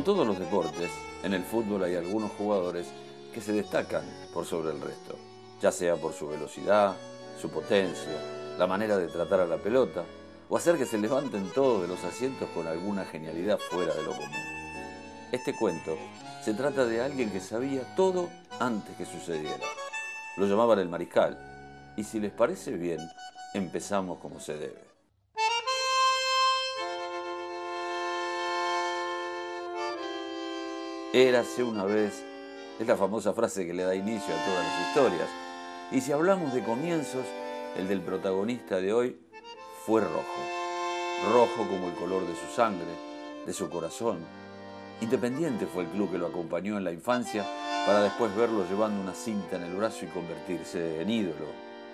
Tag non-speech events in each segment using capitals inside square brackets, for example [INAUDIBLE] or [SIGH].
Como todos los deportes, en el fútbol hay algunos jugadores que se destacan por sobre el resto, ya sea por su velocidad, su potencia, la manera de tratar a la pelota o hacer que se levanten todos de los asientos con alguna genialidad fuera de lo común. Este cuento se trata de alguien que sabía todo antes que sucediera. Lo llamaban el mariscal. Y si les parece bien, empezamos como se debe. Érase una vez, es la famosa frase que le da inicio a todas las historias. Y si hablamos de comienzos, el del protagonista de hoy fue rojo. Rojo como el color de su sangre, de su corazón. Independiente fue el club que lo acompañó en la infancia para después verlo llevando una cinta en el brazo y convertirse en ídolo,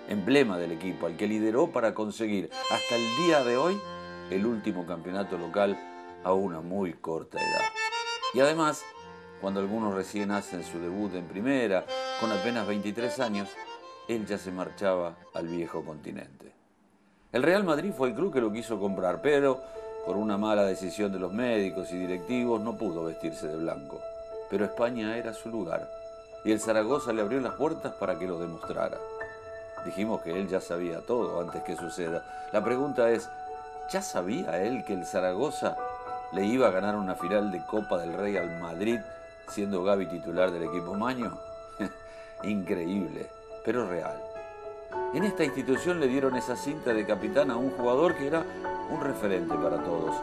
emblema del equipo, al que lideró para conseguir hasta el día de hoy el último campeonato local a una muy corta edad. Y además cuando algunos recién hacen su debut en primera, con apenas 23 años, él ya se marchaba al viejo continente. El Real Madrid fue el club que lo quiso comprar, pero por una mala decisión de los médicos y directivos no pudo vestirse de blanco. Pero España era su lugar y el Zaragoza le abrió las puertas para que lo demostrara. Dijimos que él ya sabía todo antes que suceda. La pregunta es, ¿ya sabía él que el Zaragoza le iba a ganar una final de Copa del Rey al Madrid siendo Gaby titular del equipo Maño? [LAUGHS] Increíble, pero real. En esta institución le dieron esa cinta de capitán a un jugador que era un referente para todos,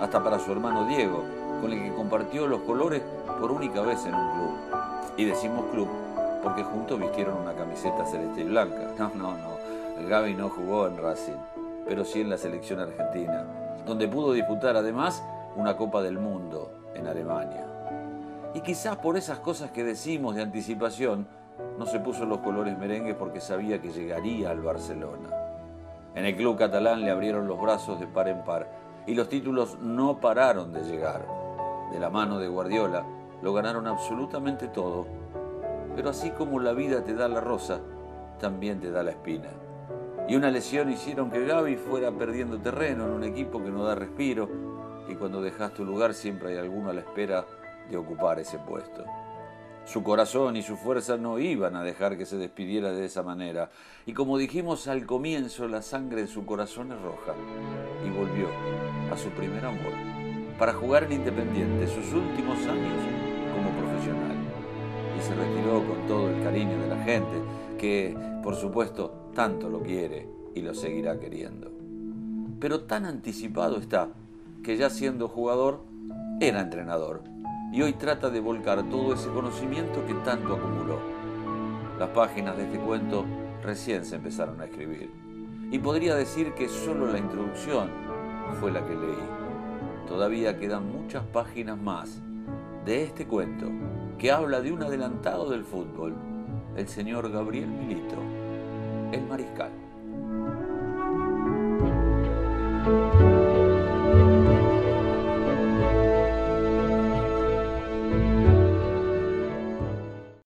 hasta para su hermano Diego, con el que compartió los colores por única vez en un club. Y decimos club porque juntos vistieron una camiseta celeste y blanca. [LAUGHS] No, no, no. Gaby no jugó en Racing, pero sí en la selección argentina, donde pudo disputar además una Copa del Mundo en Alemania. Y quizás por esas cosas que decimos de anticipación, no se puso los colores merengue porque sabía que llegaría al Barcelona. En el club catalán le abrieron los brazos de par en par y los títulos no pararon de llegar. De la mano de Guardiola lo ganaron absolutamente todo. Pero así como la vida te da la rosa, también te da la espina. Y una lesión hicieron que Gaby fuera perdiendo terreno en un equipo que no da respiro y cuando dejas tu lugar siempre hay alguno a la espera de ocupar ese puesto. Su corazón y su fuerza no iban a dejar que se despidiera de esa manera. Y como dijimos al comienzo, la sangre de su corazón es roja. Y volvió a su primer amor, para jugar en Independiente sus últimos años como profesional. Y se retiró con todo el cariño de la gente, que por supuesto tanto lo quiere y lo seguirá queriendo. Pero tan anticipado está que ya siendo jugador, era entrenador y hoy trata de volcar todo ese conocimiento que tanto acumuló. Las páginas de este cuento recién se empezaron a escribir y podría decir que solo la introducción fue la que leí. Todavía quedan muchas páginas más de este cuento que habla de un adelantado del fútbol, el señor Gabriel Milito, el mariscal.